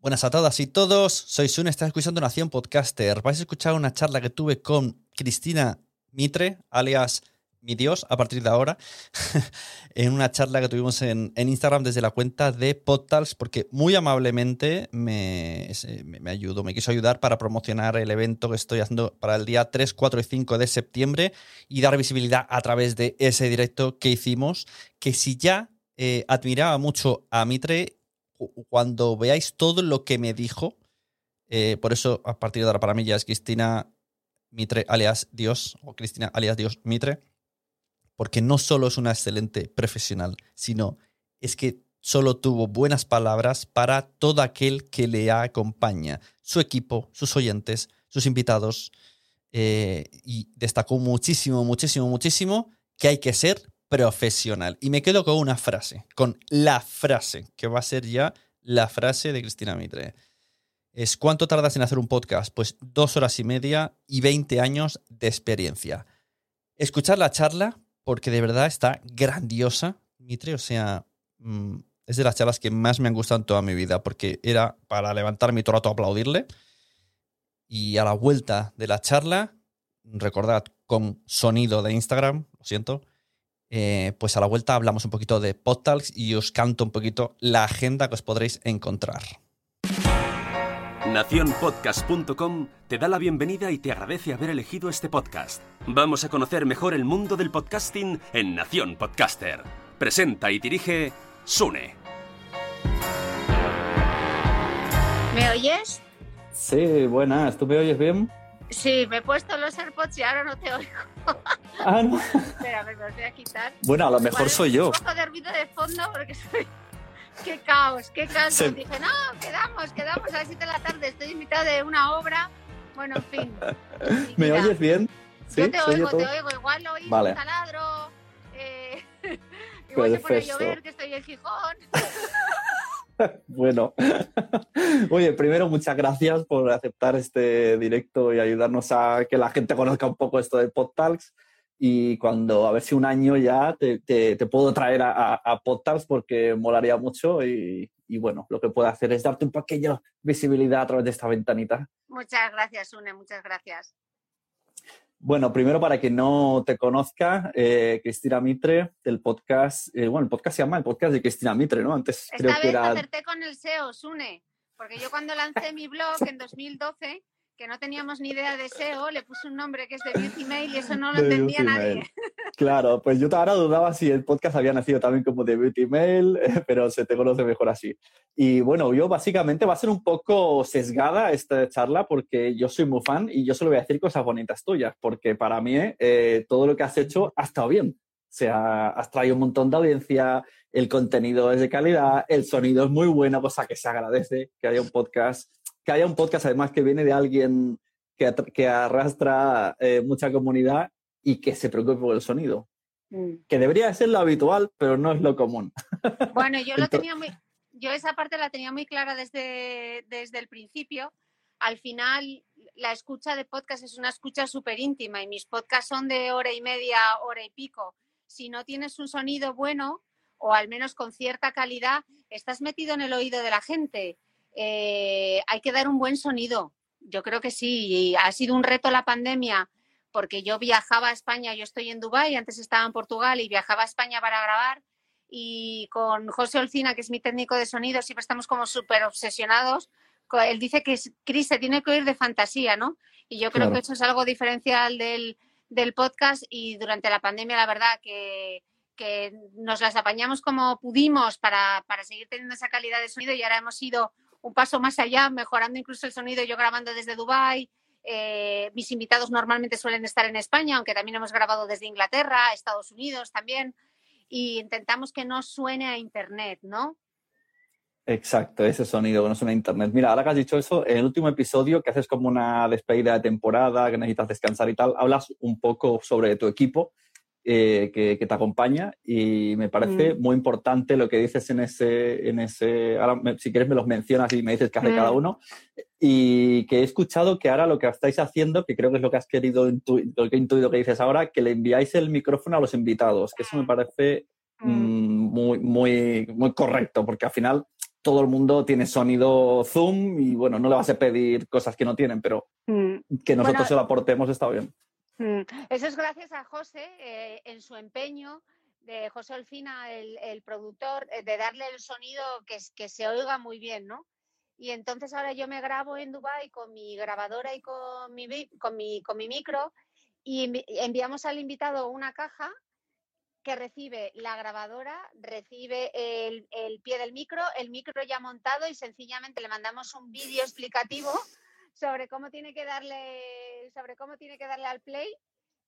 Buenas a todas y todos, soy Sun, estás escuchando Nación Podcaster. Vais a escuchar una charla que tuve con Cristina Mitre, alias mi Dios, a partir de ahora, en una charla que tuvimos en, Instagram desde la cuenta de Podtals, porque muy amablemente me, me, ayudó, me quiso ayudar para promocionar el evento que estoy haciendo para el día 3, 4 y 5 de septiembre y dar visibilidad a través de ese directo que hicimos, que si ya eh, admiraba mucho a Mitre, cuando veáis todo lo que me dijo, eh, por eso a partir de ahora para mí ya es Cristina Mitre alias Dios, o Cristina alias Dios Mitre, porque no solo es una excelente profesional, sino es que solo tuvo buenas palabras para todo aquel que le acompaña, su equipo, sus oyentes, sus invitados, eh, y destacó muchísimo, muchísimo, muchísimo que hay que ser profesional. Y me quedo con una frase, con la frase, que va a ser ya la frase de Cristina Mitre. Es ¿cuánto tardas en hacer un podcast? Pues dos horas y media y 20 años de experiencia. Escuchar la charla porque de verdad está grandiosa, Mitre. O sea, mm, es de las charlas que más me han gustado en toda mi vida, porque era para levantarme todo el rato a aplaudirle. Y a la vuelta de la charla, recordad, con sonido de Instagram, lo siento, eh, pues a la vuelta hablamos un poquito de PodTalks y os canto un poquito la agenda que os podréis encontrar. Naciónpodcast.com te da la bienvenida y te agradece haber elegido este podcast. Vamos a conocer mejor el mundo del podcasting en Nación Podcaster. Presenta y dirige Sune. ¿Me oyes? Sí, buenas. ¿Tú me oyes bien? Sí, me he puesto los AirPods y ahora no te oigo. Ah, no. Espera, me los voy a quitar. Bueno, a lo mejor soy yo. Un poco de ruido de fondo porque soy qué caos, qué caos. Dije, no, quedamos, quedamos a las 7 de la tarde, estoy invitada de una obra. Bueno, en fin. ¿Me oyes bien? ¿Sí? Yo te oigo, te oigo. Igual lo oí vale. un taladro. Eh, igual se pone a llover, que estoy en Gijón. bueno, oye, primero muchas gracias por aceptar este directo y ayudarnos a que la gente conozca un poco esto de PodTalks y cuando a ver si un año ya te, puedo traer a, a, porque molaría mucho y, y, bueno, lo que puedo hacer es darte un pequeño visibilidad a través de esta ventanita. Muchas gracias, Une, muchas gracias. Bueno, primero para que no te conozca, eh, Cristina Mitre, del podcast, eh, bueno, el podcast se llama el podcast de Cristina Mitre, ¿no? Antes Esta creo vez que era... acerté con el SEO, Sune, porque yo cuando lancé mi blog en 2012 que no teníamos ni idea de SEO, le puse un nombre que es de Beauty Mail y eso no lo entendía nadie. Claro, pues yo ahora dudaba si el podcast había nacido también como de Beauty Mail, pero se te conoce mejor así. Y bueno, yo básicamente va a ser un poco sesgada esta charla porque yo soy muy fan y yo solo voy a decir cosas bonitas tuyas, porque para mí eh, todo lo que has hecho ha estado bien. O sea, has traído un montón de audiencia, el contenido es de calidad, el sonido es muy bueno, cosa que se agradece que haya un podcast que haya un podcast además que viene de alguien que, que arrastra eh, mucha comunidad y que se preocupe por el sonido. Mm. Que debería ser lo habitual, pero no es lo común. Bueno, yo lo tenía muy, yo esa parte la tenía muy clara desde, desde el principio. Al final, la escucha de podcast es una escucha súper íntima y mis podcasts son de hora y media, hora y pico. Si no tienes un sonido bueno o al menos con cierta calidad, estás metido en el oído de la gente eh, hay que dar un buen sonido. Yo creo que sí. Y ha sido un reto la pandemia porque yo viajaba a España, yo estoy en Dubái, antes estaba en Portugal y viajaba a España para grabar y con José Olcina, que es mi técnico de sonido, siempre estamos como súper obsesionados. Él dice que Cris se tiene que oír de fantasía, ¿no? Y yo creo que eso es algo diferencial del, podcast y durante la pandemia, la verdad que, nos las apañamos como pudimos para, para seguir teniendo esa calidad de sonido y ahora hemos ido un paso más allá, mejorando incluso el sonido, yo grabando desde Dubái. Eh, mis invitados normalmente suelen estar en España, aunque también hemos grabado desde Inglaterra, Estados Unidos también, y intentamos que no suene a Internet, ¿no? Exacto, ese sonido que no suena a Internet. Mira, ahora que has dicho eso, en el último episodio, que haces como una despedida de temporada, que necesitas descansar y tal, hablas un poco sobre tu equipo eh, que, te acompaña y me parece mm. muy importante lo que dices en ese, en ese ahora si quieres me los mencionas y me dices qué hace cada mm. uno y que he escuchado que ahora lo que estáis haciendo, que creo que es lo que has querido, lo que he intuido que dices ahora, que le enviáis el micrófono a los invitados, que eso me parece mm. muy, muy, muy correcto, porque al final todo el mundo tiene sonido Zoom y bueno, no le vas a pedir cosas que no tienen, pero que nosotros se lo aportemos está bien. Mm. Eso es gracias a José eh, en su empeño de José Olfina, el, productor, eh, de darle el sonido que, se oiga muy bien, ¿no? Y entonces ahora yo me grabo en Dubai con mi grabadora y con mi, con mi, con mi micro y enviamos al invitado una caja que recibe la grabadora, recibe el, pie del micro, el micro ya montado y sencillamente le mandamos un vídeo explicativo sobre cómo tiene que darle, sobre cómo tiene que darle al play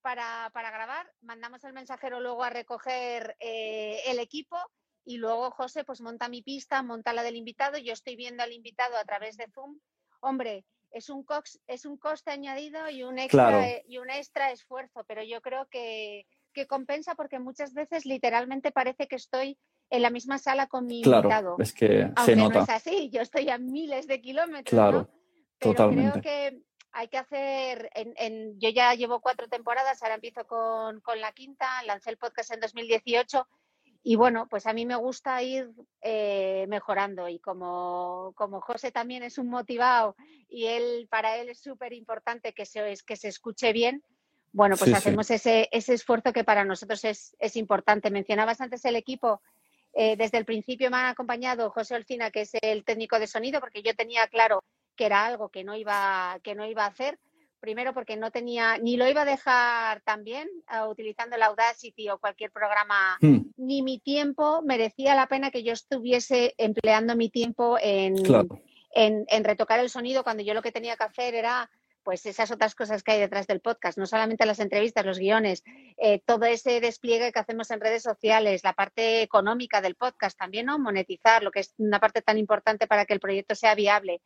para, para grabar. Mandamos al mensajero luego a recoger eh, el equipo y luego José pues monta mi pista, monta la del invitado. Yo estoy viendo al invitado a través de Zoom. Hombre, es un, cox, es un coste añadido y un extra, y un extra esfuerzo, pero yo creo que, que compensa porque muchas veces literalmente parece que estoy en la misma sala con mi invitado. Es que Aunque se nota. no es así, yo estoy a miles de kilómetros. Claro, Pero totalmente. creo que hay que hacer, en, yo ya llevo cuatro temporadas, ahora empiezo con, con, la quinta, lancé el podcast en 2018 y bueno, pues a mí me gusta ir eh, mejorando y como, como José también es un motivado y él para él es súper importante que se, que se escuche bien, bueno, pues Sí, sí. hacemos ese, ese esfuerzo que para nosotros es, es importante. Mencionabas antes el equipo. eh, desde el principio me han acompañado José Olcina, que es el técnico de sonido, porque yo tenía claro que era algo que no iba, que no iba a hacer. Primero porque no tenía, ni lo iba a dejar también uh, utilizando el Audacity o cualquier programa, Hmm, ni mi tiempo merecía la pena que yo estuviese empleando mi tiempo en, claro. en, en retocar el sonido cuando yo lo que tenía que hacer era pues esas otras cosas que hay detrás del podcast, no solamente las entrevistas, los guiones, eh, todo ese despliegue que hacemos en redes sociales, la parte económica del podcast también, ¿no? Monetizar, lo que es una parte tan importante para que el proyecto sea viable.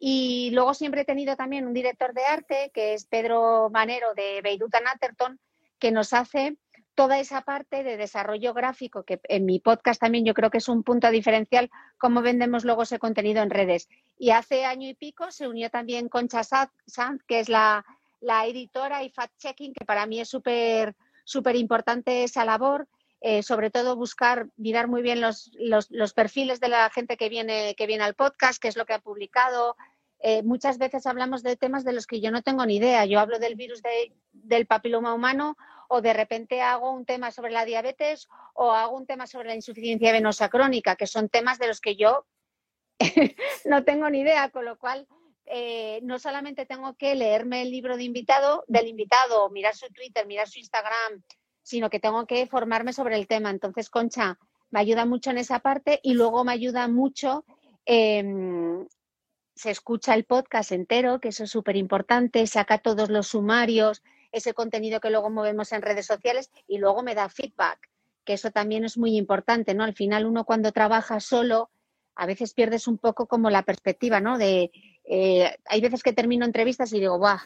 Y luego siempre he tenido también un director de arte, que es Pedro Manero de Beirut Atherton, que nos hace toda esa parte de desarrollo gráfico, que en mi podcast también yo creo que es un punto diferencial, cómo vendemos luego ese contenido en redes. Y hace año y pico se unió también Concha Sanz, que es la, la editora y fact-checking, que para mí es súper súper importante esa labor. Eh, sobre todo buscar, mirar muy bien los, los, los, perfiles de la gente que viene, que viene al podcast, qué es lo que ha publicado. Eh, muchas veces hablamos de temas de los que yo no tengo ni idea. Yo hablo del virus de, del papiloma humano o de repente hago un tema sobre la diabetes o hago un tema sobre la insuficiencia venosa crónica, que son temas de los que yo no tengo ni idea, con lo cual eh, no solamente tengo que leerme el libro de invitado, del invitado, mirar su Twitter, mirar su Instagram, sino que tengo que formarme sobre el tema. Entonces, Concha me ayuda mucho en esa parte y luego me ayuda mucho. Eh, se escucha el podcast entero, que eso es súper importante, saca todos los sumarios, ese contenido que luego movemos en redes sociales y luego me da feedback, que eso también es muy importante, ¿no? Al final uno cuando trabaja solo, a veces pierdes un poco como la perspectiva, ¿no? De, eh, hay veces que termino entrevistas y digo, ¡buah!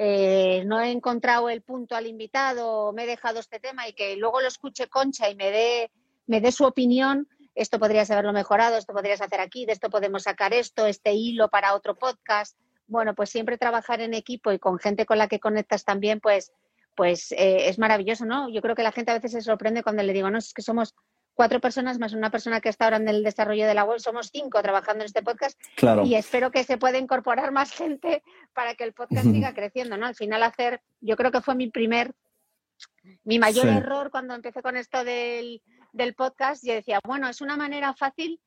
Eh, no he encontrado el punto al invitado, me he dejado este tema y que luego lo escuche Concha y me dé, me dé su opinión, esto podrías haberlo mejorado, esto podrías hacer aquí, de esto podemos sacar esto, este hilo para otro podcast. Bueno, pues siempre trabajar en equipo y con gente con la que conectas también, pues, pues eh, es maravilloso, ¿no? Yo creo que la gente a veces se sorprende cuando le digo, no, es que somos cuatro personas más una persona que está ahora en el desarrollo de la web, somos cinco trabajando en este podcast claro. y espero que se pueda incorporar más gente para que el podcast siga creciendo, ¿no? Al final hacer, yo creo que fue mi primer, mi mayor sí. error cuando empecé con esto del, del podcast, yo decía, bueno, es una manera fácil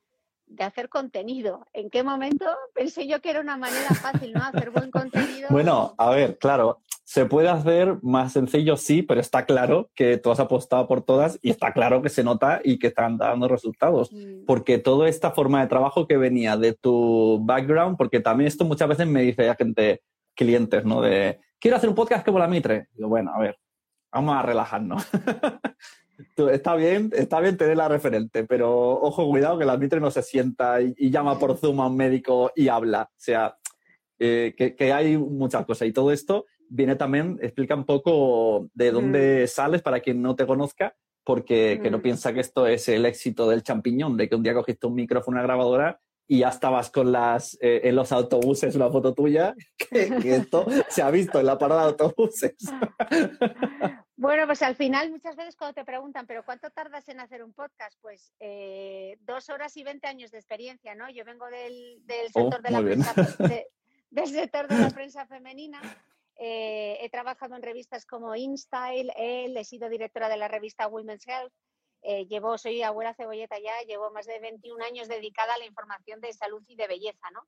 de hacer contenido. ¿En qué momento pensé yo que era una manera fácil, ¿no? Hacer buen contenido. Bueno, a ver, claro, se puede hacer más sencillo, sí, pero está claro que tú has apostado por todas y está claro que se nota y que están dando resultados. Mm. Porque toda esta forma de trabajo que venía de tu background, porque también esto muchas veces me dice la gente, clientes, ¿no? De, quiero hacer un podcast como la Mitre. Digo, bueno, a ver, vamos a relajarnos. está bien, está bien tener la referente, pero ojo, cuidado que la Mitre no se sienta y, y llama por Zoom a un médico y habla. O sea, eh, que, que, hay muchas cosas. Y todo esto viene también, explica un poco de dónde mm. sales para quien no te conozca, porque mm. que no piensa que esto es el éxito del champiñón, de que un día cogiste un micrófono, una grabadora y ya estabas con las eh, en los autobuses una foto tuya, que, esto se ha visto en la parada de autobuses. Bueno, pues al final muchas veces cuando te preguntan, pero ¿cuánto tardas en hacer un podcast? Pues eh, dos horas y veinte años de experiencia, ¿no? Yo vengo del, oh, sector, de la prensa, del sector de la prensa femenina. Eh, he trabajado en revistas como InStyle, él, he sido directora de la revista Women's Health, eh, llevo, soy abuela cebolleta ya, llevo más de 21 años dedicada a la información de salud y de belleza, ¿no?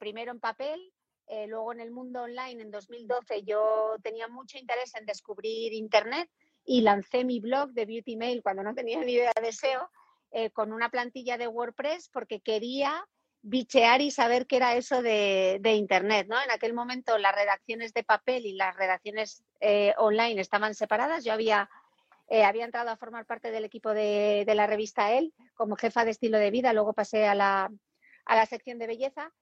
primero en papel, eh, luego en el mundo online, en 2012, yo tenía mucho interés en descubrir Internet y lancé mi blog de Beauty Mail cuando no tenía ni idea de SEO, eh, con una plantilla de WordPress porque quería bichear y saber qué era eso de, Internet. ¿no? En aquel momento las redacciones de papel y las redacciones eh, online estaban separadas. Yo había, había entrado a formar parte del equipo de, de, la revista El como jefa de estilo de vida, luego pasé a la, a la sección de belleza.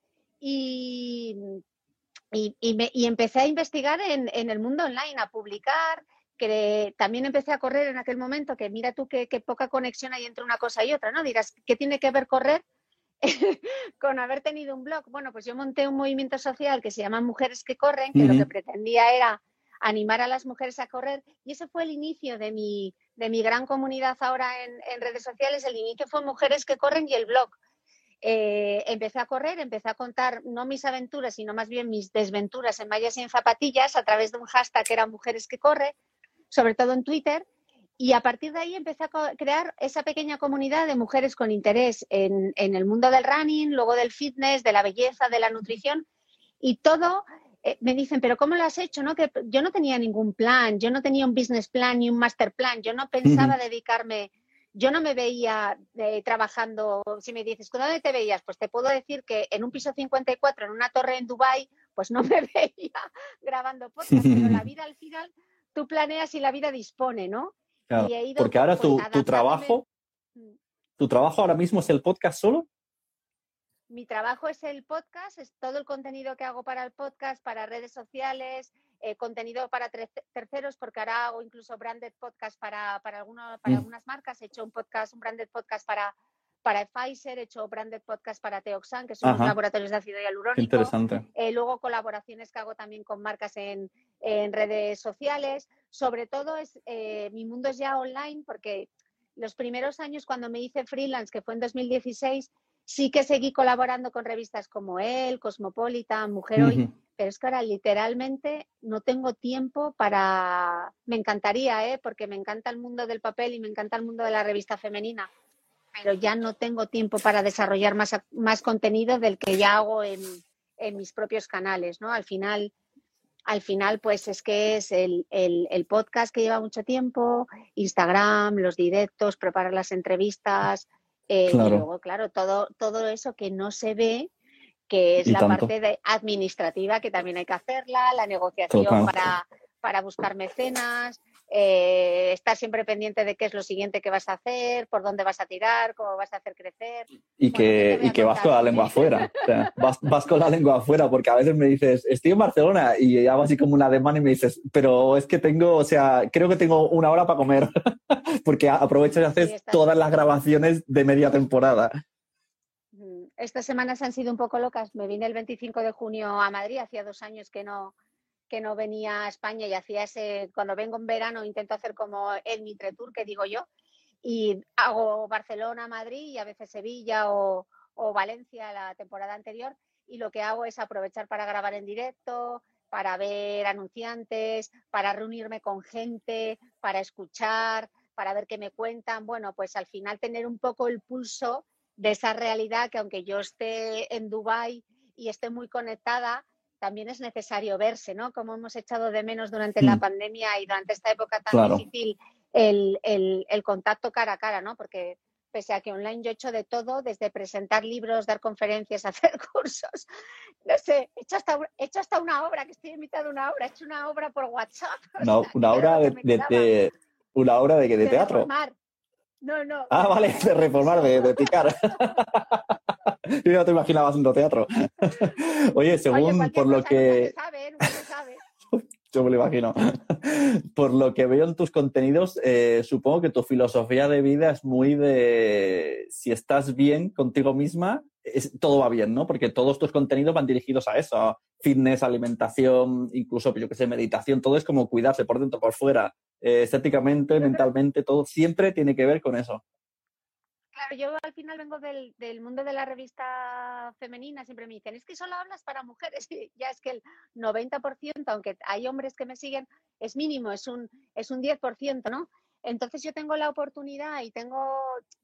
Y, y, empecé a investigar en, el mundo online, a publicar, que también empecé a correr en aquel momento, que mira tú qué, poca conexión hay entre una cosa y otra, ¿no? Dirás, ¿qué tiene que ver correr con haber tenido un blog? Bueno, pues yo monté un movimiento social que se llama Mujeres que Corren, que lo que pretendía era animar a las mujeres a correr y ese fue el inicio de mi, de mi gran comunidad ahora en, en redes sociales. El inicio fue Mujeres que Corren y el blog. Eh, empecé a correr, empecé a contar no mis aventuras, sino más bien mis desventuras en mallas y en zapatillas a través de un hashtag que era Mujeres que Corre, sobre todo en Twitter. Y a partir de ahí empecé a crear esa pequeña comunidad de mujeres con interés en, el mundo del running, luego del fitness, de la belleza, de la nutrición. Y todo eh, me dicen, pero ¿cómo lo has hecho? No? Que yo no tenía ningún plan, yo no tenía un business plan ni un master plan, yo no pensaba dedicarme yo no me veía eh, trabajando, si me dices, ¿dónde te veías? Pues te puedo decir que en un piso 54, en una torre en Dubai, pues no me veía grabando podcast, pero la vida al final tú planeas y la vida dispone, ¿no? porque ahora tu, tu trabajo, mm. tu trabajo ahora mismo es el podcast solo. Mi trabajo es el podcast, es todo el contenido que hago para el podcast, para redes sociales, eh, contenido para terceros, porque ahora hago incluso branded podcast para, para, para mm. algunas marcas. He hecho un podcast, un branded podcast para, para Pfizer, he hecho branded podcast para Teoxan, que son laboratorios de ácido hialurónico. Interesante. Eh, luego colaboraciones que hago también con marcas en, en redes sociales. Sobre todo es eh, mi mundo es ya online porque los primeros años cuando me hice freelance, que fue en 2016, sí que seguí colaborando con revistas como El, Cosmopolitan, Mujer Hoy, pero es que ahora literalmente no tengo tiempo para... Me encantaría, ¿eh? porque me encanta el mundo del papel y me encanta el mundo de la revista femenina, pero ya no tengo tiempo para desarrollar más, más contenido del que ya hago en, mis propios canales, ¿no? Al final, al final, pues es que es el, podcast que lleva mucho tiempo, Instagram, los directos, preparar las entrevistas, eh, y luego, claro, todo, todo eso que no se ve que es la parte de administrativa que también hay que hacerla, la negociación para, para buscar mecenas, eh, estar siempre pendiente de qué es lo siguiente que vas a hacer, por dónde vas a tirar, cómo vas a hacer crecer. Y que, y que vas con la lengua afuera. vas, vas, con la lengua afuera, porque a veces me dices, estoy en Barcelona y hago así como una demanda y me dices, pero es que tengo, o sea, creo que tengo una hora para comer, porque aprovechas y haces todas las grabaciones de media temporada estas semanas han sido un poco locas. Me vine el 25 de junio a Madrid, hacía dos años que no, que no venía a España y hacía ese, cuando vengo en verano intento hacer como el Mitre Tour que digo yo y hago Barcelona, Madrid y a veces Sevilla o, o Valencia la temporada anterior y lo que hago es aprovechar para grabar en directo, para ver anunciantes, para reunirme con gente, para escuchar, para ver qué me cuentan. Bueno, pues al final tener un poco el pulso de esa realidad que aunque yo esté en Dubái y esté muy conectada, también es necesario verse, ¿no? Como hemos echado de menos durante la mm. pandemia y durante esta época tan difícil el, el, contacto cara a cara, ¿no? Porque pese a que online yo he hecho de todo, desde presentar libros, dar conferencias, hacer cursos, no sé, he hecho hasta, he hecho hasta una obra, que estoy invitado a una obra, he hecho una obra por WhatsApp. No, una obra de, de, una obra de, de teatro. No, no. Ah, vale, de reformar, de, de picar. Yo ya te imaginaba haciendo teatro. Oye, según por lo que... Yo me lo imagino. Por lo que veo en tus contenidos, eh, supongo que tu filosofía de vida es muy de si estás bien contigo misma, todo va bien, ¿no? Porque todos tus contenidos van dirigidos a eso, a fitness, alimentación, incluso, yo que sé, meditación, todo es como cuidarse por dentro, por fuera, eh, estéticamente, mentalmente, todo siempre tiene que ver con eso. Claro, yo al final vengo del, del, mundo de la revista femenina, siempre me dicen, es que solo hablas para mujeres, ya es que el 90%, aunque hay hombres que me siguen, es mínimo, es un, es un 10%, ¿no? Entonces yo tengo la oportunidad y tengo,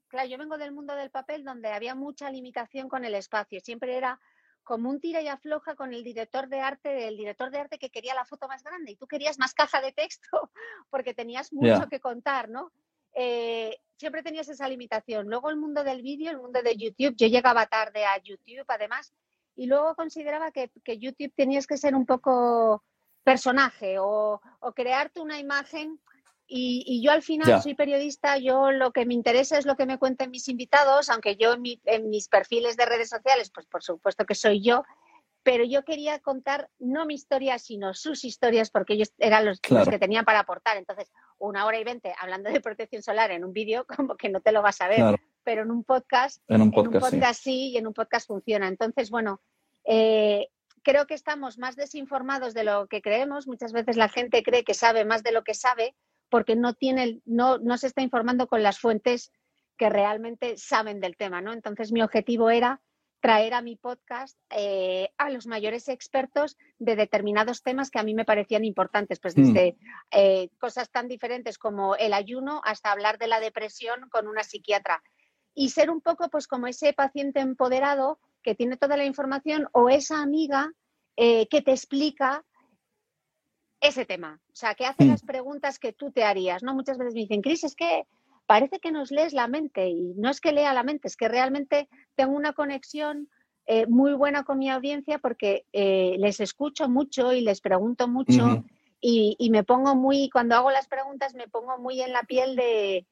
claro, yo vengo del mundo del papel donde había mucha limitación con el espacio, siempre era como un tira y afloja con el director de arte, el director de arte que quería la foto más grande y tú querías más caja de texto porque tenías mucho que contar, ¿no? Eh, siempre tenías esa limitación. Luego el mundo del vídeo, el mundo de YouTube, yo llegaba tarde a YouTube además y luego consideraba que, que YouTube tenías que ser un poco personaje o, o crearte una imagen y, yo al final soy periodista, yo lo que me interesa es lo que me cuentan mis invitados, aunque yo en, mis perfiles de redes sociales, pues por supuesto que soy yo, pero yo quería contar no mi historia, sino sus historias, porque ellos eran los, que tenían para aportar. Entonces, una hora y veinte hablando de protección solar en un vídeo, como que no te lo vas a ver, pero en un podcast, en un podcast, sí. y en un podcast funciona. Entonces, bueno, eh, creo que estamos más desinformados de lo que creemos. Muchas veces la gente cree que sabe más de lo que sabe porque no, tiene, no, no se está informando con las fuentes que realmente saben del tema, ¿no? Entonces mi objetivo era traer a mi podcast eh, a los mayores expertos de determinados temas que a mí me parecían importantes, pues mm. desde eh, cosas tan diferentes como el ayuno hasta hablar de la depresión con una psiquiatra y ser un poco pues como ese paciente empoderado que tiene toda la información o esa amiga eh, que te explica ese tema. O sea, que hace mm. las preguntas que tú te harías, ¿no? Muchas veces me dicen, Cris, es que parece que nos lees la mente y no es que lea la mente, es que realmente tengo una conexión eh, muy buena con mi audiencia porque eh, les escucho mucho y les pregunto mucho y, me pongo muy, cuando hago las preguntas me pongo muy en la piel de,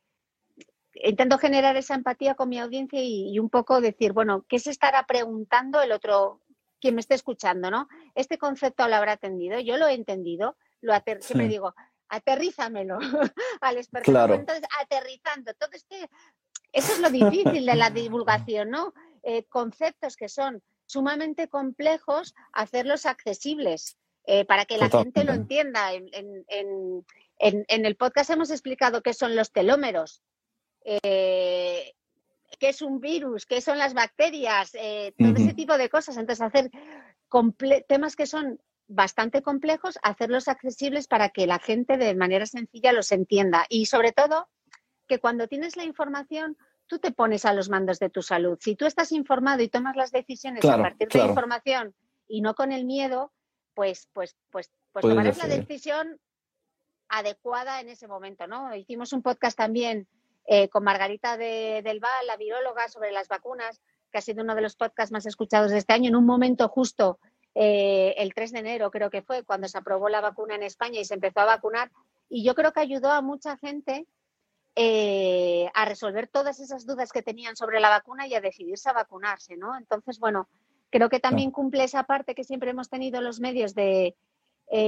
intento generar esa empatía con mi audiencia y, y un poco decir, bueno, ¿qué se estará preguntando el otro, quien me esté escuchando, ¿no? Este concepto lo habrá entendido, yo lo he entendido, lo siempre digo, aterrízamelo al experto. Entonces, aterrizando, todo este, eso es lo difícil de la divulgación, ¿no? Eh, conceptos que son sumamente complejos, hacerlos accesibles eh, para que la gente lo entienda. En, el podcast hemos explicado qué son los telómeros. Eh, qué es un virus, qué son las bacterias, todo ese tipo de cosas. Entonces, hacer temas que son bastante complejos, hacerlos accesibles para que la gente de manera sencilla los entienda. Y sobre todo, que cuando tienes la información, tú te pones a los mandos de tu salud. Si tú estás informado y tomas las decisiones a partir de la información y no con el miedo, pues, pues, pues, pues tomarás la decisión adecuada en ese momento, ¿no? Hicimos un podcast también eh, con Margarita de, del Val, la viróloga, sobre las vacunas, que ha sido uno de los podcasts más escuchados de este año, en un momento justo, eh, el 3 de enero creo que fue, cuando se aprobó la vacuna en España y se empezó a vacunar. Y yo creo que ayudó a mucha gente eh, a resolver todas esas dudas que tenían sobre la vacuna y a decidirse a vacunarse, ¿no? Entonces, bueno, creo que también cumple esa parte que siempre hemos tenido los medios de,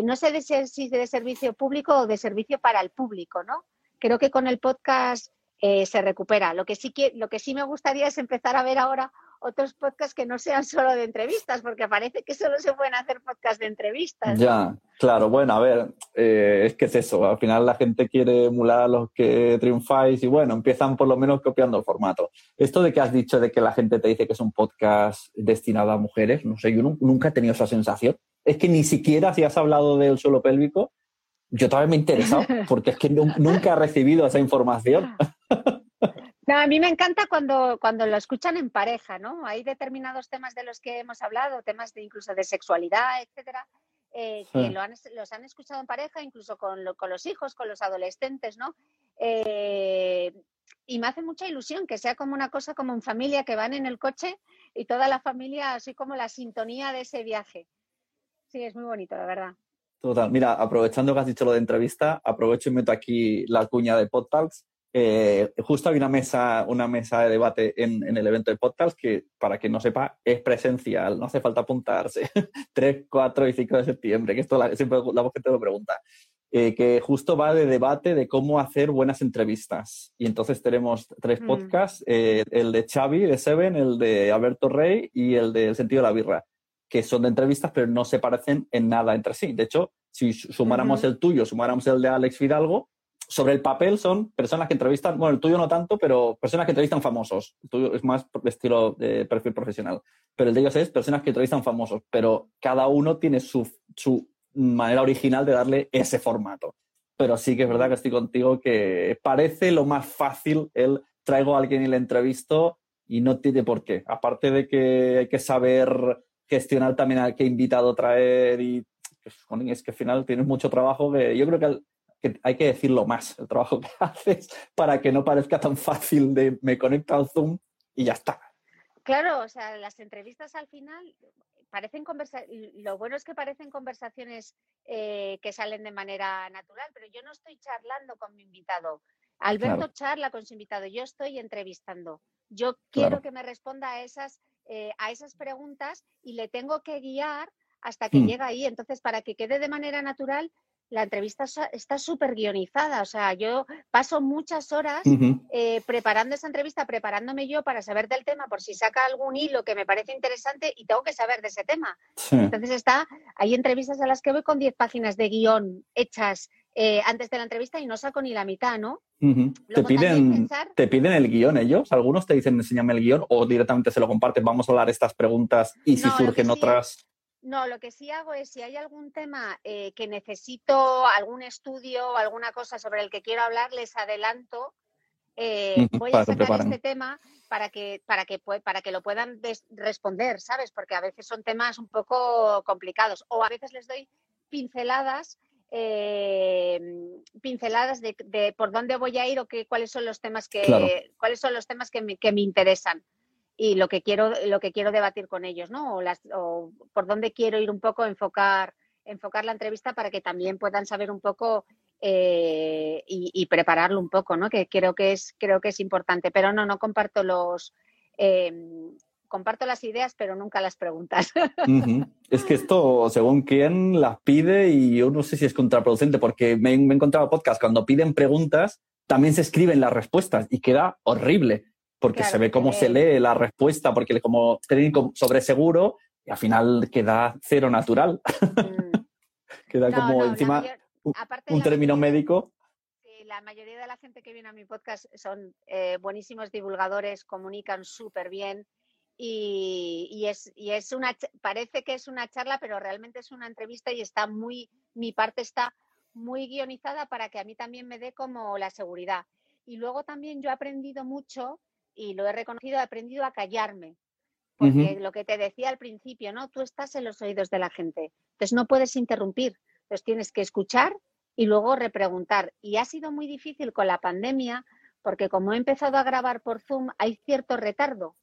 no sé de si de servicio público o de servicio para el público, ¿no? Creo que con el podcast eh, se recupera. Lo que, sí que, lo que sí me gustaría es empezar a ver ahora otros podcasts que no sean solo de entrevistas, porque parece que solo se pueden hacer podcasts de entrevistas. Ya, claro, bueno, a ver, eh, es que es eso, al final la gente quiere emular a los que triunfáis y bueno, empiezan por lo menos copiando el formato. Esto de que has dicho de que la gente te dice que es un podcast destinado a mujeres, no sé, yo nunca he tenido esa sensación. Es que ni siquiera si has hablado del suelo pélvico, yo también me he interesado, porque es que nunca he recibido esa información. No, a mí me encanta cuando, cuando lo escuchan en pareja, ¿no? Hay determinados temas de los que hemos hablado, temas de incluso de sexualidad, etcétera, eh, que lo han, los han escuchado en pareja, incluso con, con los hijos, con los adolescentes, ¿no? Eh, y me hace mucha ilusión que sea como una cosa como en familia, que van en el coche y toda la familia, así como la sintonía de ese viaje. Sí, es muy bonito, la verdad. Total. Mira, aprovechando que has dicho lo de entrevista, aprovecho y meto aquí la cuña de PodTalks. Eh, justo hay una mesa, una mesa de debate en, el evento de PodTalks que, para quien no sepa, es presencial, no hace falta apuntarse. 3, 4 y 5 de septiembre, que esto la, siempre la gente lo pregunta. eh, que justo va de debate de cómo hacer buenas entrevistas. Y entonces tenemos tres mm. podcasts, eh, el de Xavi de Seven, el de Alberto Rey y el de El sentido de la birra, que son de entrevistas pero no se parecen en nada entre sí. De hecho, si sumáramos el tuyo, sumáramos el de Alex Fidalgo, sobre el papel son personas que entrevistan, bueno, el tuyo no tanto, pero personas que entrevistan famosos. Tuyo es más estilo de perfil profesional. Pero el de ellos es personas que entrevistan famosos, pero cada uno tiene su, su manera original de darle ese formato. Pero sí que es verdad que estoy contigo que parece lo más fácil el traigo a alguien y le entrevisto y no tiene por qué. Aparte de que hay que saber gestionar también a qué invitado traer y pues, es que al final tienes mucho trabajo que yo creo que, hay que decirlo más, el trabajo que haces, para que no parezca tan fácil de me conecto al Zoom y ya está. Claro, o sea, las entrevistas al final parecen lo bueno es que parecen conversaciones eh, que salen de manera natural, pero yo no estoy charlando con mi invitado. Alberto charla con su invitado, yo estoy entrevistando. Yo quiero que me responda a esas, eh, a esas preguntas y le tengo que guiar hasta que hmm. llega ahí. Entonces, para que quede de manera natural, la entrevista está súper guionizada. O sea, yo paso muchas horas eh, preparando esa entrevista, preparándome yo para saber del tema, por si saca algún hilo que me parece interesante y tengo que saber de ese tema. Entonces está, hay entrevistas a las que voy con 10 páginas de guion hechas eh, antes de la entrevista y no saco ni la mitad, ¿no? ¿Te, piden, ¿Te piden el guion ellos? Algunos te dicen enséñame el guion o directamente se lo comparten, vamos a hablar estas preguntas y si surgen otras... No, lo que sí hago es si hay algún tema eh, que necesito, algún estudio o alguna cosa sobre el que quiero hablar, les adelanto. Eh, voy a sacar este tema para que, para que, para que lo puedan responder, ¿sabes? Porque a veces son temas un poco complicados o a veces les doy pinceladas eh, pinceladas de, por dónde voy a ir o qué, cuáles son los temas que cuáles son los temas que me interesan y lo que quiero, lo que quiero debatir con ellos, ¿no? O, las, o por dónde quiero ir un poco enfocar, enfocar la entrevista para que también puedan saber un poco eh, y, prepararlo un poco, ¿no? Que creo que es, creo que es importante. Pero no, no comparto los em, comparto las ideas, pero nunca las preguntas. Es que esto, según quién las pide, y yo no sé si es contraproducente, porque me, me he encontrado podcast cuando piden preguntas, también se escriben las respuestas y queda horrible porque se ve cómo se lee la respuesta, porque como técnico sobre seguro, y al final queda cero natural. Mm. queda como encima un, término médico. la mayoría de la gente que viene a mi podcast son eh, buenísimos divulgadores, comunican súper bien. Y, es, y es una, parece que es una charla, pero realmente es una entrevista y está muy, mi parte está muy guionizada para que a mí también me dé como la seguridad. Y luego también yo he aprendido mucho y lo he reconocido, he aprendido a callarme. Porque lo que te decía al principio, ¿no? Tú estás en los oídos de la gente, entonces no puedes interrumpir, entonces tienes que escuchar y luego repreguntar. Y ha sido muy difícil con la pandemia porque como he empezado a grabar por Zoom hay cierto retardo.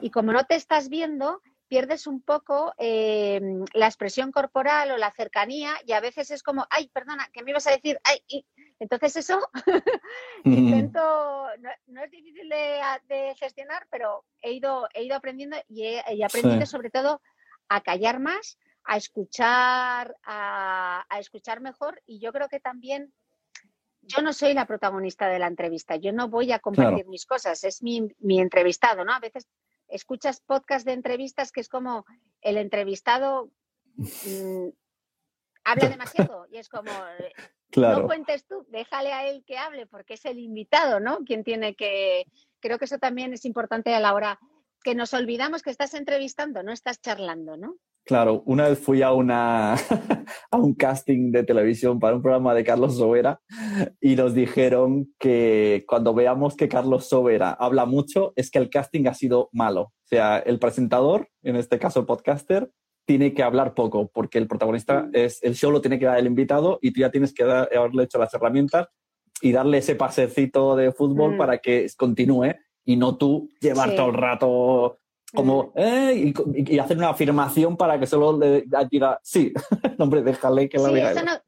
Y como no te estás viendo, pierdes un poco eh, la expresión corporal o la cercanía y a veces es como, ay, perdona, ¿qué me ibas a decir? Ay, y... Entonces eso intento, no, es difícil de, gestionar, pero he ido, he ido aprendiendo y he, aprendido sobre todo a callar más, a escuchar, a, escuchar mejor y yo creo que también yo no soy la protagonista de la entrevista, yo no voy a compartir mis cosas, es mi, mi, entrevistado, ¿no? A veces escuchas podcast de entrevistas que es como el entrevistado mm, habla demasiado y es como no cuentes tú, déjale a él que hable porque es el invitado, ¿no? Quien tiene que creo que eso también es importante a la hora que nos olvidamos que estás entrevistando, no estás charlando, ¿no? Claro, una vez fui a, una, a un casting de televisión para un programa de Carlos Sobera y nos dijeron que cuando veamos que Carlos Sobera habla mucho es que el casting ha sido malo. O sea, el presentador, en este caso el podcaster, tiene que hablar poco porque el protagonista mm. es el show lo tiene que dar el invitado y tú ya tienes que haberle hecho las herramientas y darle ese pasecito de fútbol mm. para que continúe y no tú llevar todo el rato como, eh, y, hacer una afirmación para que solo le diga, sí, hombre, déjale que la vea.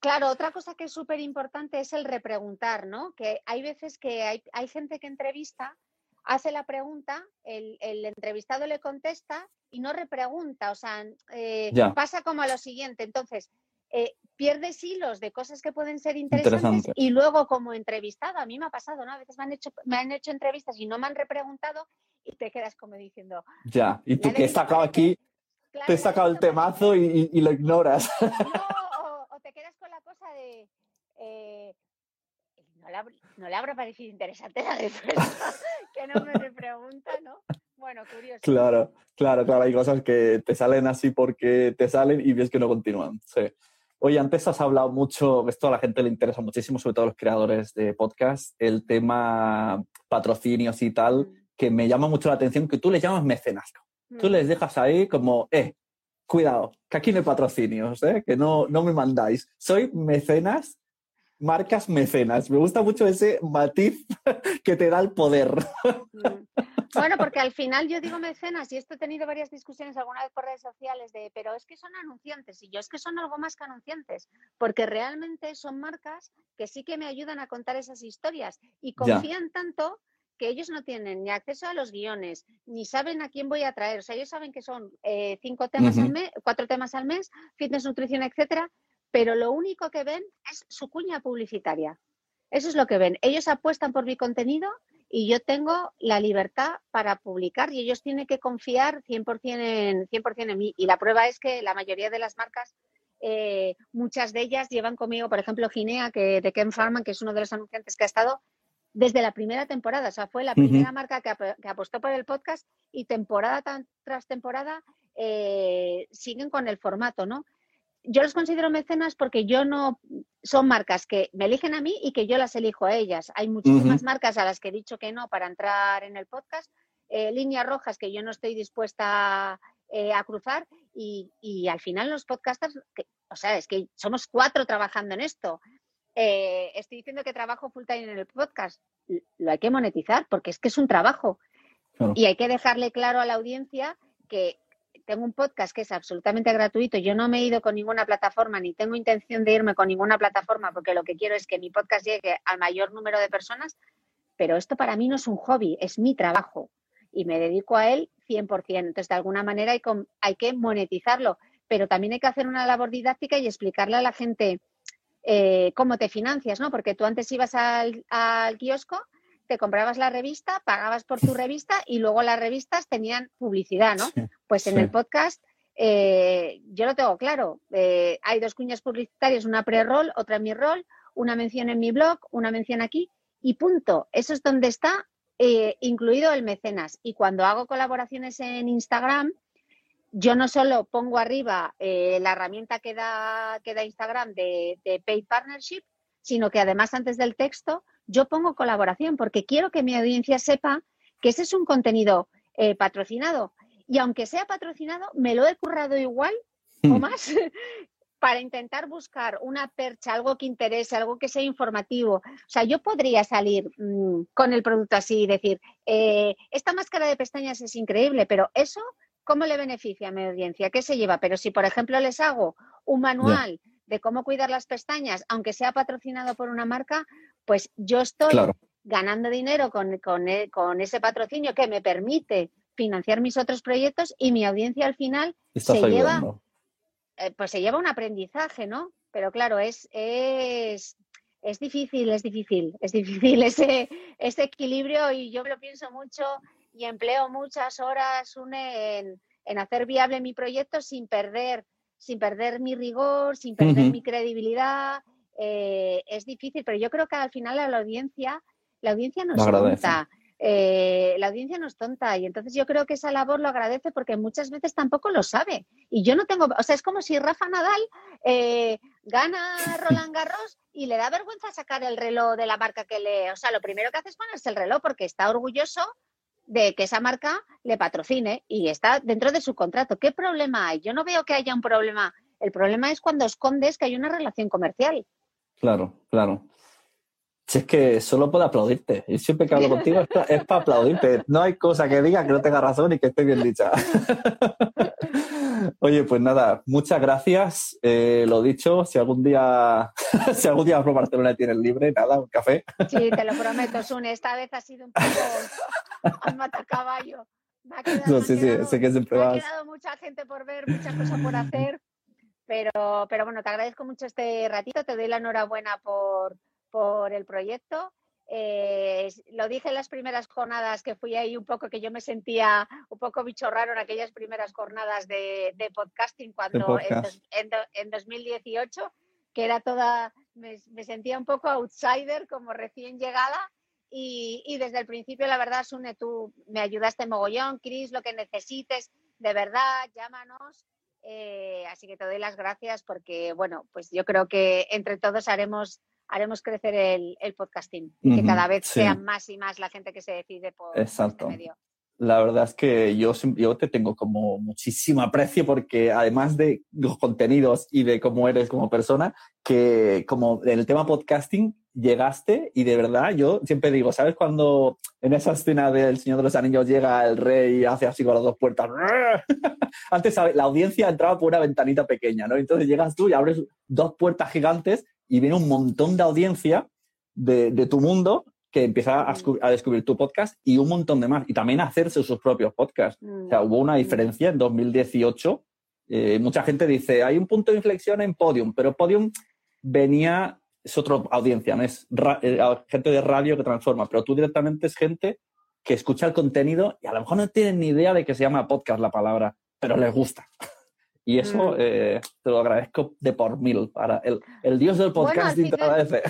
claro, otra cosa que es súper importante es el repreguntar, ¿no? Que hay veces que hay, hay gente que entrevista, hace la pregunta, el, el, entrevistado le contesta y no repregunta, o sea, eh, pasa como a lo siguiente. Entonces, eh, pierdes hilos de cosas que pueden ser interesantes y luego como entrevistado, a mí me ha pasado, ¿no? A veces me han hecho, me han hecho entrevistas y no me han repreguntado y te quedas como diciendo... Ya, y tú que he sacado aquí, te he sacado el temazo y, lo ignoras. No, o, te quedas con la cosa de... Eh, no, le, habrá parecido interesante la respuesta que no me repregunta, ¿no? Bueno, curioso. Claro, claro, claro. Hay cosas que te salen así porque te salen y ves que no continúan. Sí. Oye, antes has hablado mucho, esto a la gente le interesa muchísimo, sobre todo a los creadores de podcast, el tema patrocinios y tal, mm. que me llama mucho la atención que tú les llamas mecenas. Tú mm. les dejas ahí como, eh, cuidado, que aquí no hay patrocinios, ¿eh? que no, no me mandáis. Soy mecenas, marcas mecenas. Me gusta mucho ese matiz que te da el poder. Mm. Bueno, porque al final yo digo mecenas y esto he tenido varias discusiones alguna vez por redes sociales de, pero es que son anunciantes y yo es que son algo más que anunciantes, porque realmente son marcas que sí que me ayudan a contar esas historias y confían tanto que ellos no tienen ni acceso a los guiones, ni saben a quién voy a traer. O sea, ellos saben que son eh, cinco temas al mes, cuatro temas al mes, fitness, nutrición, etcétera, pero lo único que ven es su cuña publicitaria. Eso es lo que ven. Ellos apuestan por mi contenido y yo tengo la libertad para publicar y ellos tienen que confiar 100% en, 100 en mí. Y la prueba es que la mayoría de las marcas, eh, muchas de ellas llevan conmigo, por ejemplo, Ginea, que, de Ken Farman, que es uno de los anunciantes que ha estado desde la primera temporada. O sea, fue la primera marca que, apostó por el podcast y temporada tras temporada eh, siguen con el formato, ¿no? Yo los considero mecenas porque yo no son marcas que me eligen a mí y que yo las elijo a ellas. Hay muchísimas marcas a las que he dicho que no para entrar en el podcast, eh, líneas rojas que yo no estoy dispuesta eh, a cruzar y, al final los podcasters, o sea, es que somos cuatro trabajando en esto. Eh, estoy diciendo que trabajo full time en el podcast. Lo hay que monetizar porque es que es un trabajo. Y hay que dejarle claro a la audiencia que tengo un podcast que es absolutamente gratuito. Yo no me he ido con ninguna plataforma ni tengo intención de irme con ninguna plataforma porque lo que quiero es que mi podcast llegue al mayor número de personas. Pero esto para mí no es un hobby, es mi trabajo y me dedico a él 100%. Entonces, de alguna manera hay, hay que monetizarlo, pero también hay que hacer una labor didáctica y explicarle a la gente eh, cómo te financias, ¿no? Porque tú antes ibas al, al kiosco te comprabas la revista, pagabas por tu revista y luego las revistas tenían publicidad, ¿no? pues en el podcast eh, yo lo tengo claro. Eh, hay dos cuñas publicitarias, una pre-roll, otra en mi rol, una mención en mi blog, una mención aquí y punto. Eso es donde está eh, incluido el mecenas. Y cuando hago colaboraciones en Instagram, yo no solo pongo arriba la herramienta que da, que da Instagram de, de Paid Partnership, sino que además antes del texto yo pongo colaboración porque quiero que mi audiencia sepa que ese es un contenido eh, patrocinado. Y aunque sea patrocinado, me lo he currado igual o hmm. más para intentar buscar una percha, algo que interese, algo que sea informativo. O sea, yo podría salir mm, con el producto así y decir, eh, esta máscara de pestañas es increíble, pero eso, ¿cómo le beneficia a mi audiencia? ¿Qué se lleva? Pero si, por ejemplo, les hago un manual de cómo cuidar las pestañas, aunque sea patrocinado por una marca, pues yo estoy ganando dinero con, e, con, ese patrocinio que me permite financiar mis otros proyectos y mi audiencia al final se lleva, eh, pues se lleva un aprendizaje, ¿no? Pero claro, es, es, es difícil, es difícil, es difícil ese, ese equilibrio y yo lo pienso mucho y empleo muchas horas en, en hacer viable mi proyecto sin perder, sin perder mi rigor, sin perder mi credibilidad eh, es difícil, pero yo creo que al final a la audiencia, la audiencia no es tonta. Eh, la audiencia no es tonta y entonces yo creo que esa labor lo agradece porque muchas veces tampoco lo sabe. Y yo no tengo, o sea, es como si Rafa Nadal eh, gana Roland Garros y le da vergüenza sacar el reloj de la marca que le, o sea, lo primero que hace es ponerse el reloj porque está orgulloso de que esa marca le patrocine y está dentro de su contrato. ¿Qué problema hay? Yo no veo que haya un problema. El problema es cuando escondes que hay una relación comercial. Claro, claro. Si es que solo puedo aplaudirte. Y siempre que hablo contigo es para, aplaudirte. No hay cosa que diga que no tenga razón y que esté bien dicha. Oye, pues nada, muchas gracias. Eh, lo dicho, si algún día, si algún día vas por Barcelona tienes libre, nada, un café. Sí, te lo prometo, Sune. Esta vez ha sido un poco al matacaballo. Me ha quedado, no, sí, sí, sé que siempre me ha quedado mucha gente por ver, muchas cosas por hacer Pero, pero bueno, te agradezco mucho este ratito, te doy la enhorabuena por, por el proyecto. Eh, lo dije en las primeras jornadas que fui ahí un poco que yo me sentía un poco bicho raro en aquellas primeras jornadas de, podcasting cuando en, 2018, que era toda, me, sentía un poco outsider como recién llegada y, y, desde el principio la verdad Sune, tú me ayudaste mogollón, Cris, lo que necesites, de verdad, llámanos eh, así que te doy las gracias porque, bueno, pues yo creo que entre todos haremos haremos crecer el, podcasting y que cada vez sea más y más la gente que se decide por este medio. La verdad es que yo, yo te tengo como muchísimo aprecio porque además de los contenidos y de cómo eres como persona, que como en el tema podcasting llegaste y de verdad yo siempre digo, ¿sabes cuando en esa escena del Señor de los Anillos llega el rey y hace así con las dos puertas? Antes la audiencia entraba por una ventanita pequeña, ¿no? Entonces llegas tú y abres dos puertas gigantes y viene un montón de audiencia de, de tu mundo que empieza a, a, descubrir tu podcast y un montón de más. Y también hacerse sus propios podcasts. O sea, hubo una mm. diferencia en 2018. Eh, mucha gente dice, hay un punto de inflexión en Podium, pero Podium venía es otra audiencia, no es eh, gente de radio que transforma, pero tú directamente es gente que escucha el contenido y a lo mejor no tienen ni idea de que se llama podcast la palabra, pero les gusta. Y eso mm. eh, te lo agradezco de por mil. Para el, el dios del podcasting te agradece.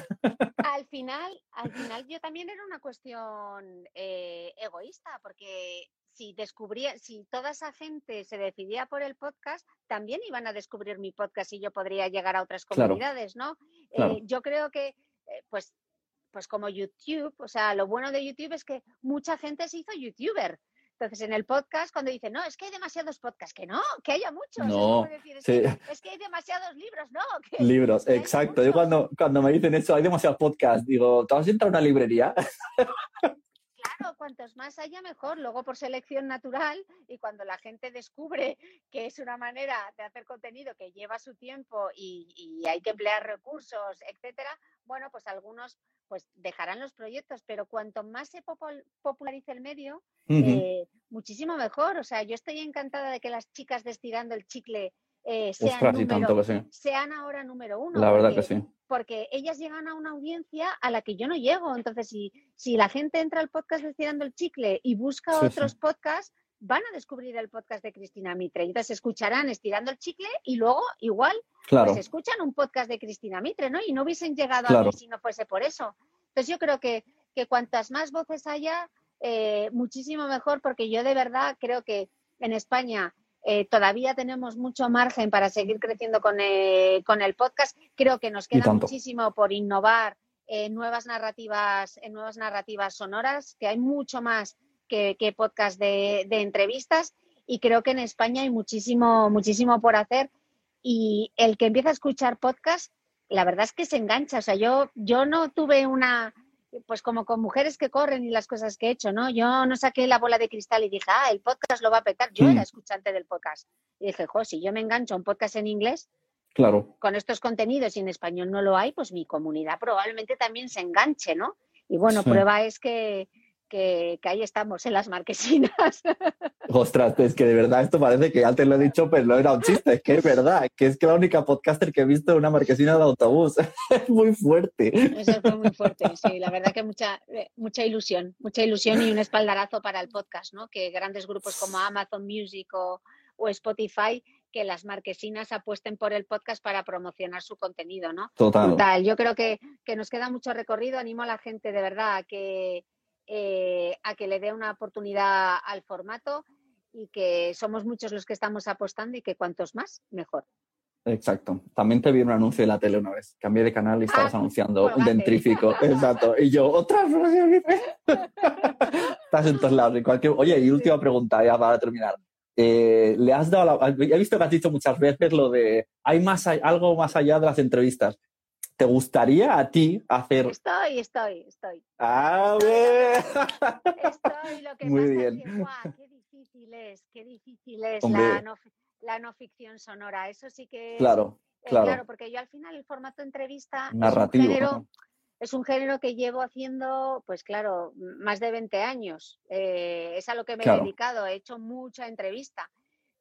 Al final, al final yo también era una cuestión eh, egoísta, porque si descubría, si toda esa gente se decidía por el podcast, también iban a descubrir mi podcast y yo podría llegar a otras comunidades, ¿no? Eh, yo creo que, pues, pues como YouTube, o sea, lo bueno de YouTube es que mucha gente se hizo YouTuber. Entonces, en el podcast, cuando dicen, no, es que hay demasiados podcasts, que no, que haya muchos. No, es, que, hay demasiados libros, no. libros, exacto. Yo cuando, cuando me dicen eso, hay demasiados podcasts, digo, ¿te vas a entrar a una librería? Claro, cuantos más haya, mejor. Luego, por selección natural, y cuando la gente descubre que es una manera de hacer contenido que lleva su tiempo y, hay que emplear recursos, etcétera, bueno, pues algunos pues dejarán los proyectos, pero cuanto más se popularice el medio, eh, muchísimo mejor. O sea, yo estoy encantada de que las chicas de Estirando el Chicle eh, sean, ahora número uno. La verdad que sí. Porque ellas llegan a una audiencia a la que yo no llego. Entonces, si, si la gente entra al podcast de Estirando el Chicle y busca otros podcasts, van a descubrir el podcast de Cristina Mitre. Entonces escucharán Estirando el Chicle y luego igual pues escuchan un podcast de Cristina Mitre, ¿no? Y no hubiesen llegado a mí si no fuese por eso. Entonces yo creo que, que cuantas más voces haya, eh, muchísimo mejor, porque yo de verdad creo que en España eh, todavía tenemos mucho margen para seguir creciendo con, eh, con el podcast. Creo que nos queda muchísimo por innovar en nuevas narrativas, en nuevas narrativas sonoras, que hay mucho más que, podcast de, entrevistas y creo que en España hay muchísimo, muchísimo por hacer. Y el que empieza a escuchar podcast, la verdad es que se engancha. O sea, yo, yo no tuve una, pues como con mujeres que corren y las cosas que he hecho, ¿no? Yo no saqué la bola de cristal y dije, ah, el podcast lo va a petar. Yo era mm. escuchante del podcast. Y dije, jo, si yo me engancho a un podcast en inglés, claro. con estos contenidos y en español no lo hay, pues mi comunidad probablemente también se enganche, ¿no? Y bueno, prueba es que, que, ahí estamos, en las marquesinas. Ostras, es que de verdad esto parece que antes lo he dicho, pero no era un chiste, es que es verdad, que es que la única podcaster que he visto es una marquesina de autobús. es muy fuerte. Eso fue muy fuerte, sí, la verdad que mucha, eh, mucha ilusión, mucha ilusión y un espaldarazo para el podcast, ¿no? Que grandes grupos como Amazon Music o, o Spotify que las marquesinas apuesten por el podcast para promocionar su contenido, ¿no? Total. Yo creo que, que, nos queda mucho recorrido. Animo a la gente de verdad a que, eh, a que le dé una oportunidad al formato y que somos muchos los que estamos apostando y que cuantos más, mejor. Exacto. También te vi un anuncio de la tele una vez. Cambié de canal y estabas ah, anunciando un dentrífico. Exacto. Y yo, otra Estás en todos lados. cualquier... Oye, y última pregunta, ya para terminar. Eh, le has dado He visto que has dicho muchas veces lo de hay más algo más allá de las entrevistas. ¿Te gustaría a ti hacer...? Estoy, estoy, estoy. A ver. Estoy, lo que Muy pasa bien. es que, guau, qué difícil es, qué difícil es la no, la no, ficción sonora. Eso sí que... Claro, eh, claro. claro, porque yo al final el formato entrevista Narrativo, es un género... Es un género que llevo haciendo, pues claro, más de 20 años. Eh, es a lo que me he dedicado. He hecho mucha entrevista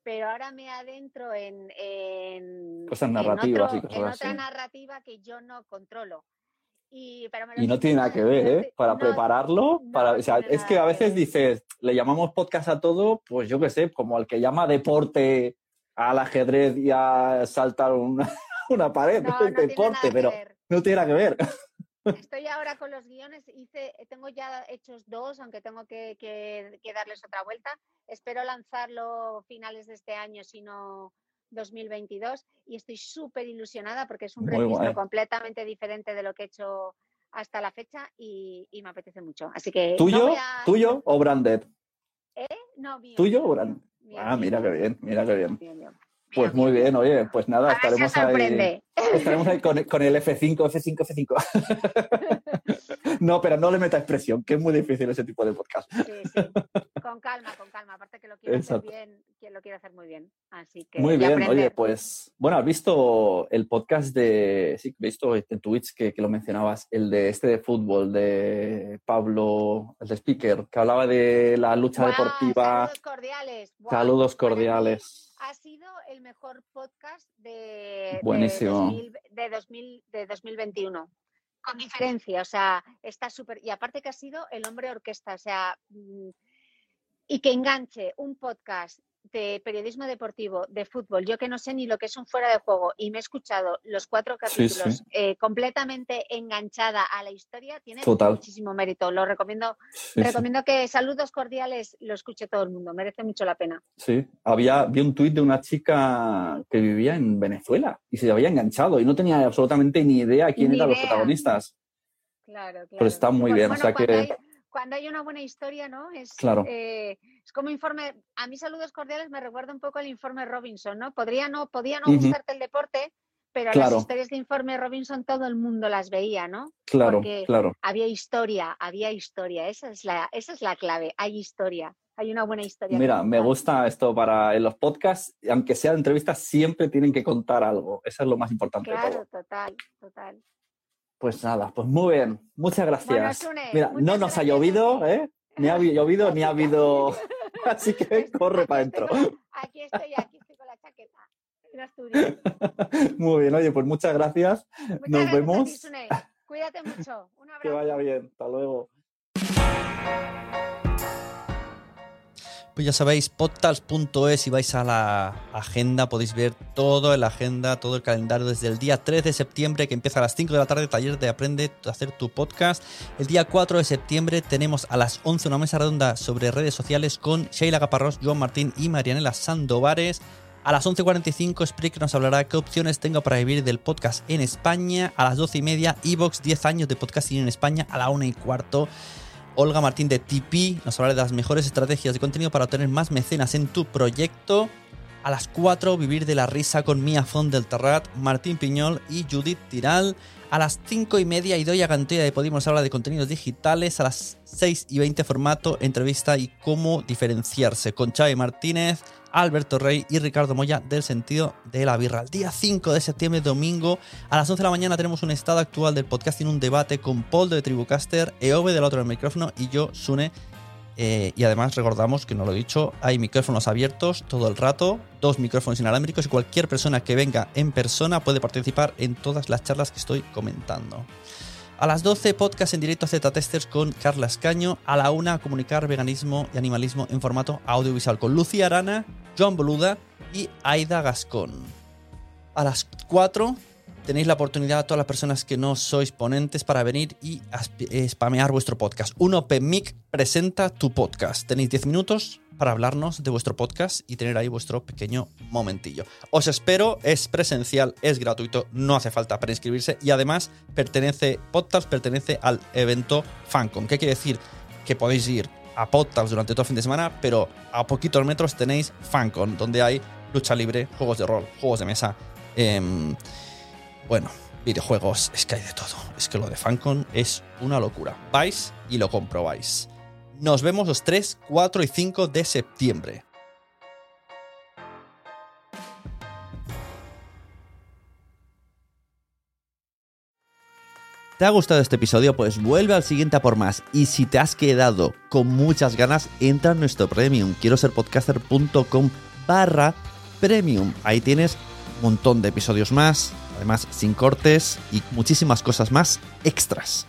pero ahora me adentro en, en, cosas narrativas y cosas en así. otra narrativa que yo no controlo. Y, pero me lo Y no tiene nada que ver, ¿eh? Para no, prepararlo, no para, o sea, es que a veces dices, le llamamos podcast a todo, pues yo qué sé, como al que llama deporte al ajedrez y a saltar una, una pared, es deporte, pero no tiene nada que ver. Estoy ahora con los guiones, hice, tengo ya hechos dos, aunque tengo que, que- que darles otra vuelta. Espero lanzarlo finales de este año, si no 2022. Y estoy súper ilusionada porque es un Muy registro guay. completamente diferente de lo que he hecho hasta la fecha y, y me apetece mucho. Así que. ¿Tuyo? a- ¿Tuyo o branded? No, mío. ¿Tuyo o brand? mío, mío, Ah, mira qué bien, mira qué bien. Pues muy bien, oye, pues nada, estaremos ahí. Estaremos ahí con, con el F5, F5, F5. no, pero no le metas presión, que es muy difícil ese tipo de podcast. Sí, sí. Con calma, con calma. Aparte que lo quiero hacer bien, que lo quiero hacer muy bien. Así que. Muy bien, aprender. oye, pues, bueno, has visto el podcast de, sí, he visto en Twitch que, que lo mencionabas, el de este de fútbol, de Pablo, el de speaker, que hablaba de la lucha deportiva. Saludos cordiales. Saludos cordiales. Ha sido el mejor podcast de, Buenísimo. de, 2000 de, 2000 de 2021. Con diferencia, o sea, está súper. Y aparte que ha sido el hombre orquesta, o sea, mm, y que enganche un podcast de periodismo deportivo, de fútbol, yo que no sé ni lo que es un fuera de juego, y me he escuchado los cuatro capítulos sí. eh, completamente enganchada a la historia, tiene Total. muchísimo mérito. Lo recomiendo Sí. Recomiendo que saludos cordiales lo escuche todo el mundo, merece mucho la pena. Sí, había, vi un tuit de una chica que vivía en Venezuela y se había enganchado y no tenía absolutamente ni idea quién Ni eran los protagonistas. Claro, claro. Pero está muy Bueno, bien, o sea que- hay, cuando hay una buena historia, ¿no? Es, Claro. eh, es como informe, a mí saludos cordiales me recuerda un poco el informe Robinson, ¿no? Podría no, podía no Ujú. gustarte el deporte, pero Claro. las historias de informe Robinson todo el mundo las veía, ¿no? Claro, Porque- claro. Había historia, había historia, esa es la, esa es la clave, hay historia, hay una buena historia. Mira, me gusta esto para en los podcasts, aunque sean entrevistas, siempre tienen que contar algo. Eso es lo más importante de Claro, total, total. Pues nada, pues muy bien. Muchas gracias. Sune, Mira, muchas no nos ha gracias llovido, ti. ¿eh? Ni ha llovido, ni ha habido... Así que corre para adentro. Aquí estoy, aquí estoy con la chaqueta. Muy bien, oye, pues muchas gracias. Muchas Nos gracias ti, vemos. Sune. Cuídate mucho. Un abrazo. Que vaya bien. Hasta luego. Pues ya sabéis, podtals.es, si vais a la agenda podéis ver todo en la agenda, todo el calendario desde el día 3 de septiembre que empieza a las 5 de la tarde, taller de aprende a hacer tu podcast. El día 4 de septiembre tenemos a las 11 una mesa redonda sobre redes sociales con Sheila Gaparrós, Joan Martín y Marianela Sandovares. A las 11.45 Spreaker nos hablará qué opciones tengo para vivir del podcast en España. A las 12 y media Evox 10 años de podcasting en España. A la 1 y cuarto Olga Martín de TP nos hablará de las mejores estrategias de contenido para obtener más mecenas en tu proyecto. A las 4, Vivir de la Risa con Mia Font del Terrat, Martín Piñol y Judith Tiral. A las 5 y media, Idoia Gantea de Podimos habla de contenidos digitales. A las 6 y 20, formato, entrevista y cómo diferenciarse con Xavi Martínez, Alberto Rey y Ricardo Moya del sentido de la birra. El día 5 de septiembre, domingo, a las 11 de la mañana tenemos un estado actual del podcast en un debate con Paul de Tribucaster, Eove del otro del micrófono y yo, Sune. Eh, y además recordamos que no lo he dicho, hay micrófonos abiertos todo el rato, dos micrófonos inalámbricos y cualquier persona que venga en persona puede participar en todas las charlas que estoy comentando. A las 12, podcast en directo a Z-Testers con Carla Escaño. A la 1, comunicar veganismo y animalismo en formato audiovisual con Lucía Arana, Joan Boluda y Aida Gascón. A las 4, tenéis la oportunidad a todas las personas que no sois ponentes para venir y eh, spamear vuestro podcast. Un Open presenta tu podcast. Tenéis 10 minutos para hablarnos de vuestro podcast y tener ahí vuestro pequeño momentillo. Os espero, es presencial, es gratuito, no hace falta para inscribirse y además pertenece, Podcast pertenece al evento Fancom. ¿Qué quiere decir? Que podéis ir a Podcast durante todo el fin de semana, pero a poquitos metros tenéis Fancon, donde hay lucha libre, juegos de rol, juegos de mesa, em, bueno, videojuegos, es que hay de todo. Es que lo de Fancon es una locura. Vais y lo comprobáis. Nos vemos los 3, 4 y 5 de septiembre. ¿Te ha gustado este episodio? Pues vuelve al siguiente a por más. Y si te has quedado con muchas ganas, entra en nuestro premium. Quiero ser podcaster.com barra premium. Ahí tienes un montón de episodios más, además sin cortes y muchísimas cosas más extras.